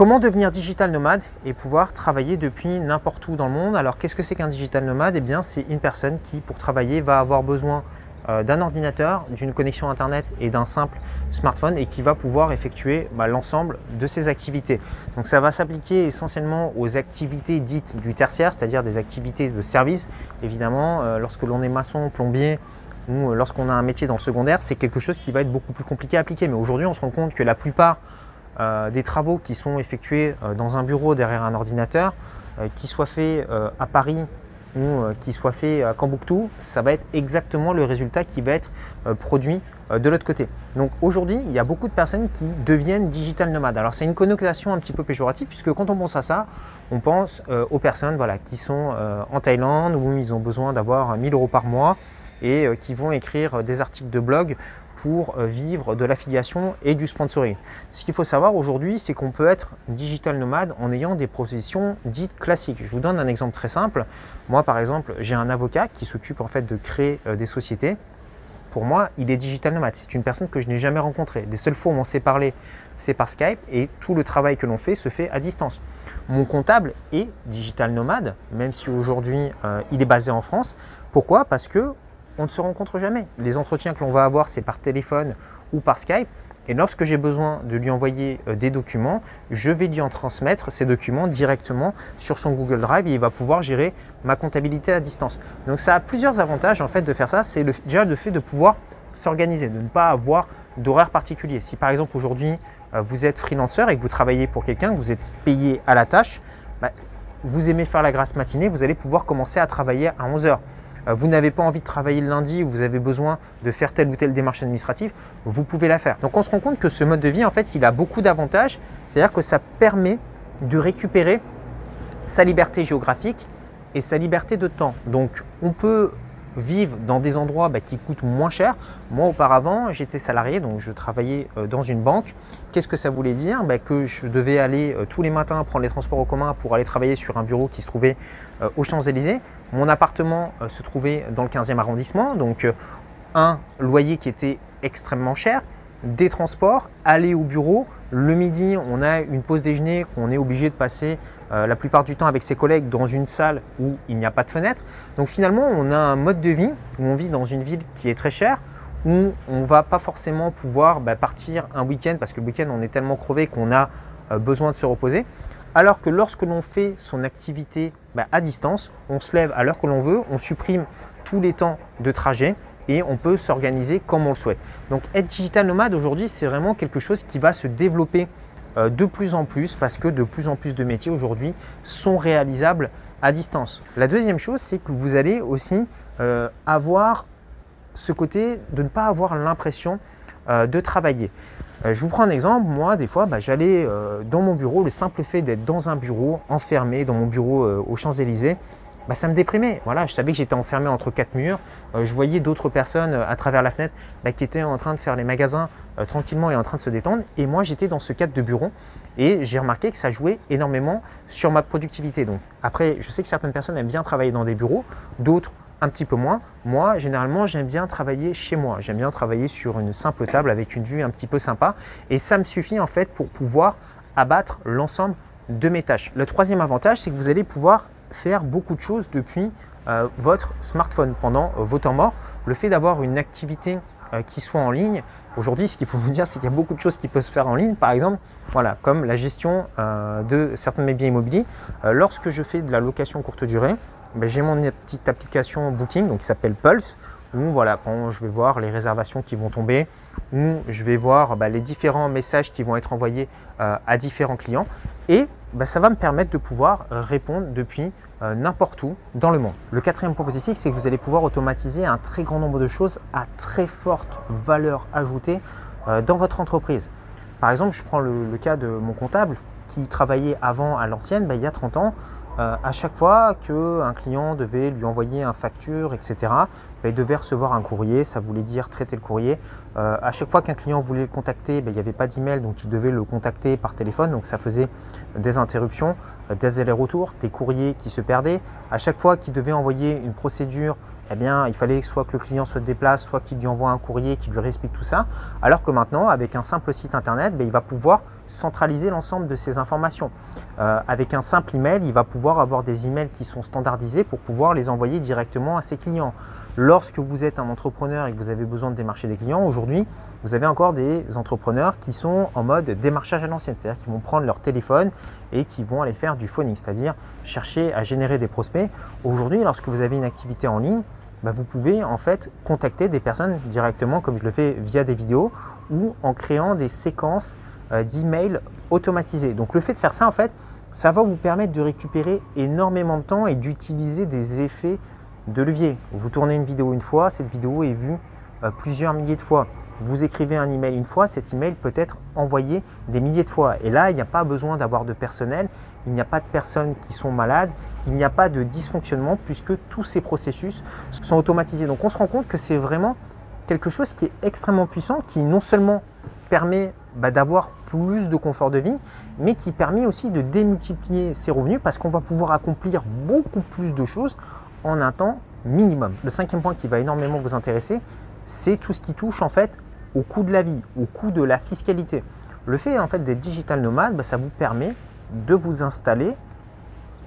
Comment devenir digital nomade et pouvoir travailler depuis n'importe où dans le monde? Alors qu'est-ce que c'est qu'un digital nomade? Eh bien c'est une personne qui pour travailler va avoir besoin euh, d'un ordinateur, d'une connexion internet et d'un simple smartphone et qui va pouvoir effectuer bah, l'ensemble de ses activités. Donc ça va s'appliquer essentiellement aux activités dites du tertiaire, c'est-à-dire des activités de service. Évidemment, euh, lorsque l'on est maçon, plombier, ou euh, lorsqu'on a un métier dans le secondaire, c'est quelque chose qui va être beaucoup plus compliqué à appliquer. Mais aujourd'hui, on se rend compte que la plupart des travaux qui sont effectués euh, dans un bureau derrière un ordinateur, qu'ils soient faits à Paris ou qu'ils soient faits à Cambouctou, ça va être exactement le résultat qui va être produit de l'autre côté. Donc aujourd'hui, il y a beaucoup de personnes qui deviennent digital nomades. Alors c'est une connotation un petit peu péjorative puisque quand on pense à ça, on pense aux personnes voilà, qui sont en Thaïlande où ils ont besoin d'avoir 1000 euros par mois et euh, qui vont écrire des articles de blog pour euh, vivre de l'affiliation et du sponsoring. Ce qu'il faut savoir aujourd'hui, c'est qu'on peut être digital nomade en ayant des professions dites classiques. Je vous donne un exemple très simple. Moi, par exemple, j'ai un avocat qui s'occupe en fait de créer euh, des sociétés. Pour moi, il est digital nomade. C'est une personne que je n'ai jamais rencontrée. Les seules fois où on s'est parlé, c'est par Skype et tout le travail que l'on fait se fait à distance. Mon comptable est digital nomade, même si aujourd'hui il est basé en France. Pourquoi? Parce que on ne se rencontre jamais. Les entretiens que l'on va avoir, c'est par téléphone ou par Skype. Et lorsque j'ai besoin de lui envoyer euh, des documents, je vais lui en transmettre ces documents directement sur son Google Drive et il va pouvoir gérer ma comptabilité à distance. Donc ça a plusieurs avantages en fait de faire ça. C'est déjà le fait de pouvoir s'organiser, de ne pas avoir d'horaire particulier. Si par exemple aujourd'hui euh, vous êtes freelanceur et que vous travaillez pour quelqu'un, vous êtes payé à la tâche, bah, vous aimez faire la grasse matinée, vous allez pouvoir commencer à travailler à 11 heures. Euh, vous n'avez pas envie de travailler le lundi ou vous avez besoin de faire telle ou telle démarche administrative, vous pouvez la faire. Donc on se rend compte que ce mode de vie, en fait, il a beaucoup d'avantages. C'est-à-dire que ça permet de récupérer sa liberté géographique et sa liberté de temps. Donc on peut vivre dans des endroits bah, qui coûtent moins cher. Moi, auparavant, j'étais salarié, donc je travaillais euh, dans une banque. Qu'est-ce que ça voulait dire? Bah, Que je devais aller euh, tous les matins prendre les transports en commun pour aller travailler sur un bureau qui se trouvait aux Champs-Élysées. Mon appartement se trouvait dans le 15e arrondissement, donc un loyer qui était extrêmement cher, des transports, aller au bureau. Le midi, on a une pause déjeuner qu'on est obligé de passer euh, la plupart du temps avec ses collègues dans une salle où il n'y a pas de fenêtre. Donc finalement, on a un mode de vie où on vit dans une ville qui est très chère, où on ne va pas forcément pouvoir bah, partir un week-end parce que le week-end, on est tellement crevé qu'on a euh, besoin de se reposer. Alors que lorsque l'on fait son activité bah, à distance, on se lève à l'heure que l'on veut, on supprime tous les temps de trajet et on peut s'organiser comme on le souhaite. Donc être digital nomade aujourd'hui, c'est vraiment quelque chose qui va se développer euh, de plus en plus parce que de plus en plus de métiers aujourd'hui sont réalisables à distance. La deuxième chose, c'est que vous allez aussi euh, avoir ce côté de ne pas avoir l'impression euh, de travailler. Je vous prends un exemple, moi des fois bah, j'allais dans mon bureau, le simple fait d'être dans un bureau, enfermé dans mon bureau aux Champs-Élysées, bah, ça me déprimait. Voilà, je savais que j'étais enfermé entre quatre murs. Euh, je voyais d'autres personnes euh, à travers la fenêtre bah, qui étaient en train de faire les magasins euh, tranquillement et en train de se détendre. Et moi, j'étais dans ce cadre de bureau et j'ai remarqué que ça jouait énormément sur ma productivité. Donc, après, je sais que certaines personnes aiment bien travailler dans des bureaux, d'autres un petit peu moins. Moi, généralement, j'aime bien travailler chez moi. J'aime bien travailler sur une simple table avec une vue un petit peu sympa. Et ça me suffit en fait pour pouvoir abattre l'ensemble de mes tâches. Le troisième avantage, c'est que vous allez pouvoir faire beaucoup de choses depuis euh, votre smartphone pendant euh, vos temps morts. Le fait d'avoir une activité euh, qui soit en ligne, aujourd'hui, ce qu'il faut vous dire, c'est qu'il y a beaucoup de choses qui peuvent se faire en ligne. Par exemple, voilà, comme la gestion de certains de mes biens immobiliers. lorsque je fais de la location courte durée, ben, j'ai mon petite application Booking donc, qui s'appelle Pulse où voilà, quand je vais voir les réservations qui vont tomber, où je vais voir bah, les différents messages qui vont être envoyés à différents clients. Et bah, ça va me permettre de pouvoir répondre depuis euh, n'importe où dans le monde. Le quatrième point positif, c'est que vous allez pouvoir automatiser un très grand nombre de choses à très forte valeur ajoutée euh, dans votre entreprise. Par exemple, je prends le, cas de mon comptable qui travaillait avant à l'ancienne, il y a 30 ans. Euh, à chaque fois qu'un client devait lui envoyer un facture, etc., bah, il devait recevoir un courrier, ça voulait dire traiter le courrier. à chaque fois qu'un client voulait le contacter, il n'y avait pas d'email, donc il devait le contacter par téléphone, donc ça faisait des interruptions, des allers-retours, des courriers qui se perdaient. À chaque fois qu'il devait envoyer une procédure, eh bien, il fallait soit que le client se déplace, soit qu'il lui envoie un courrier qui lui réexplique tout ça. Alors que maintenant, avec un simple site internet, ben, il va pouvoir centraliser l'ensemble de ces informations. Euh, avec un simple email, il va pouvoir avoir des emails qui sont standardisés pour pouvoir les envoyer directement à ses clients. Lorsque vous êtes un entrepreneur et que vous avez besoin de démarcher des clients, aujourd'hui, vous avez encore des entrepreneurs qui sont en mode démarchage à l'ancienne, c'est-à-dire qu'ils vont prendre leur téléphone et qui vont aller faire du phoning, c'est-à-dire chercher à générer des prospects. Aujourd'hui, lorsque vous avez une activité en ligne, bah, vous pouvez en fait contacter des personnes directement, comme je le fais via des vidéos ou en créant des séquences d'emails automatisées. Donc le fait de faire ça, en fait, ça va vous permettre de récupérer énormément de temps et d'utiliser des effets de levier. Vous tournez une vidéo une fois, cette vidéo est vue euh, plusieurs milliers de fois. Vous écrivez un email une fois, cet email peut être envoyé des milliers de fois. Et là, il n'y a pas besoin d'avoir de personnel, il n'y a pas de personnes qui sont malades, il n'y a pas de dysfonctionnement puisque tous ces processus sont automatisés. Donc on se rend compte que c'est vraiment quelque chose qui est extrêmement puissant, qui non seulement permet bah, d'avoir plus de confort de vie, mais qui permet aussi de démultiplier ses revenus parce qu'on va pouvoir accomplir beaucoup plus de choses en un temps minimum. Le cinquième point qui va énormément vous intéresser, c'est tout ce qui touche en fait au coût de la vie, au coût de la fiscalité. Le fait en fait d'être digital nomade, bah, ça vous permet de vous installer,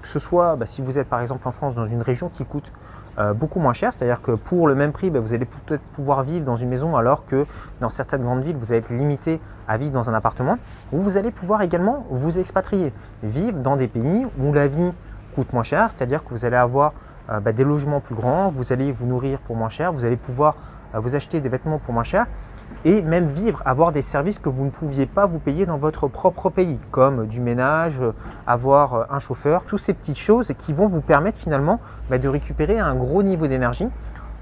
que ce soit bah, si vous êtes par exemple en France dans une région qui coûte euh, beaucoup moins cher, c'est-à-dire que pour le même prix, bah, vous allez peut-être pouvoir vivre dans une maison alors que dans certaines grandes villes, vous allez être limité à vivre dans un appartement, ou vous allez pouvoir également vous expatrier, vivre dans des pays où la vie coûte moins cher, c'est-à-dire que vous allez avoir euh, bah, des logements plus grands, vous allez vous nourrir pour moins cher, vous allez pouvoir euh, vous acheter des vêtements pour moins cher et même vivre, avoir des services que vous ne pouviez pas vous payer dans votre propre pays, comme du ménage, euh, avoir un chauffeur, toutes ces petites choses qui vont vous permettre finalement bah, de récupérer un gros niveau d'énergie.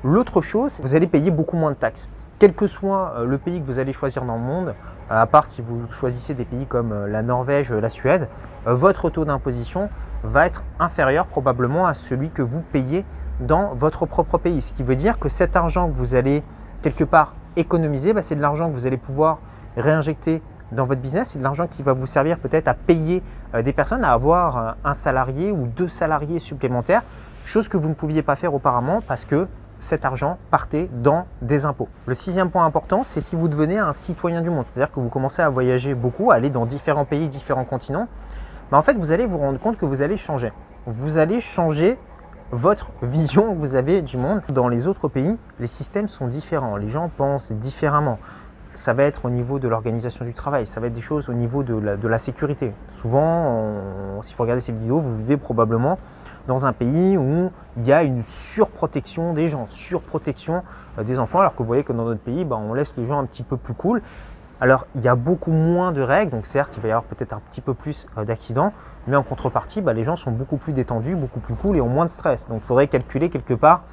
L'autre chose, vous allez payer beaucoup moins de taxes. Quel que soit le pays que vous allez choisir dans le monde, à part si vous choisissez des pays comme la Norvège, la Suède, votre taux d'imposition va être inférieur probablement à celui que vous payez dans votre propre pays. Ce qui veut dire que cet argent que vous allez quelque part économiser, bah, c'est de l'argent que vous allez pouvoir réinjecter dans votre business. C'est de l'argent qui va vous servir peut-être à payer euh, des personnes, à avoir euh, un salarié ou deux salariés supplémentaires, chose que vous ne pouviez pas faire auparavant parce que cet argent partait dans des impôts. Le sixième point important, c'est si vous devenez un citoyen du monde, c'est-à-dire que vous commencez à voyager beaucoup, à aller dans différents pays, différents continents, en fait, vous allez vous rendre compte que vous allez changer. Vous allez changer votre vision que vous avez du monde. Dans les autres pays, les systèmes sont différents. Les gens pensent différemment. Ça va être au niveau de l'organisation du travail, ça va être des choses au niveau de la, sécurité. Souvent, si vous regardez ces vidéos, vous vivez probablement dans un pays où il y a une surprotection des gens, surprotection euh, des enfants, alors que vous voyez que dans notre pays, bah, on laisse les gens un petit peu plus cool. Alors, il y a beaucoup moins de règles, donc certes, il va y avoir peut-être un petit peu plus euh, d'accidents, mais en contrepartie, bah, les gens sont beaucoup plus détendus, beaucoup plus cool et ont moins de stress. Donc, il faudrait calculer quelque part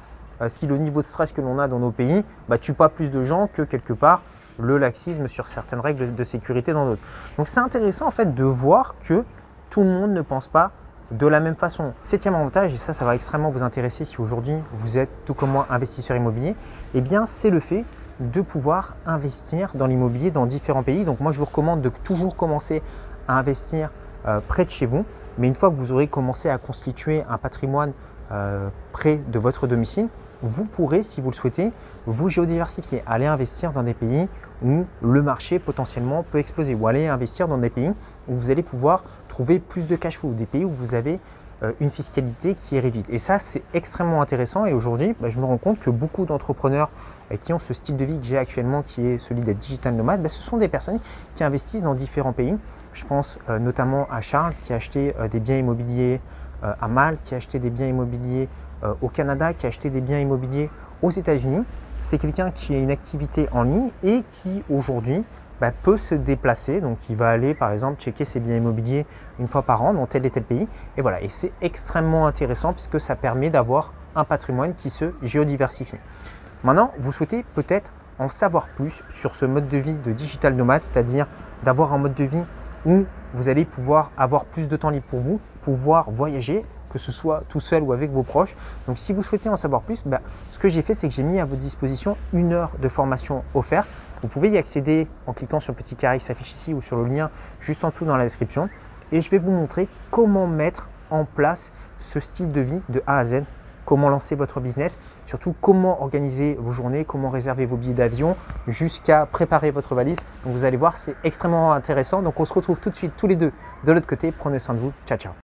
euh, si le niveau de stress que l'on a dans nos pays bah, tue pas plus de gens que quelque part le laxisme sur certaines règles de sécurité dans d'autres. Donc, c'est intéressant en fait de voir que tout le monde ne pense pas de la même façon. Septième avantage, et ça, ça va extrêmement vous intéresser si aujourd'hui vous êtes tout comme moi investisseur immobilier, eh bien, c'est le fait de pouvoir investir dans l'immobilier dans différents pays. Donc moi je vous recommande de toujours commencer à investir près de chez vous. Mais une fois que vous aurez commencé à constituer un patrimoine euh, près de votre domicile, vous pourrez, si vous le souhaitez, vous géodiversifier, aller investir dans des pays où le marché potentiellement peut exploser, ou aller investir dans des pays où vous allez pouvoir trouver plus de cash flow, des pays où vous avez euh, une fiscalité qui est réduite. Et ça, c'est extrêmement intéressant. Et aujourd'hui, bah, je me rends compte que beaucoup d'entrepreneurs euh, qui ont ce style de vie que j'ai actuellement, qui est celui d'être digital nomade, bah, ce sont des personnes qui investissent dans différents pays. Je pense euh, notamment à Charles qui a acheté des biens immobiliers à Malte, qui a acheté des biens immobiliers au Canada, qui a acheté des biens immobiliers aux États-Unis. C'est quelqu'un qui a une activité en ligne et qui aujourd'hui bah, peut se déplacer. Donc, il va aller, par exemple, checker ses biens immobiliers une fois par an dans tel et tel pays. Et voilà, et c'est extrêmement intéressant puisque ça permet d'avoir un patrimoine qui se géodiversifie. Maintenant, vous souhaitez peut-être en savoir plus sur ce mode de vie de digital nomade, c'est-à-dire d'avoir un mode de vie où vous allez pouvoir avoir plus de temps libre pour vous, pouvoir voyager, que ce soit tout seul ou avec vos proches. Donc si vous souhaitez en savoir plus, bah, ce que j'ai fait, c'est que j'ai mis à votre disposition une heure de formation offerte vous pouvez y accéder en cliquant sur le petit carré qui s'affiche ici ou sur le lien juste en dessous dans la description. Et je vais vous montrer comment mettre en place ce style de vie de A à Z comment lancer votre business, surtout comment organiser vos journées, comment réserver vos billets d'avion, jusqu'à préparer votre valise. Donc vous allez voir, c'est extrêmement intéressant. Donc on se retrouve tout de suite tous les deux de l'autre côté. Prenez soin de vous. Ciao, ciao.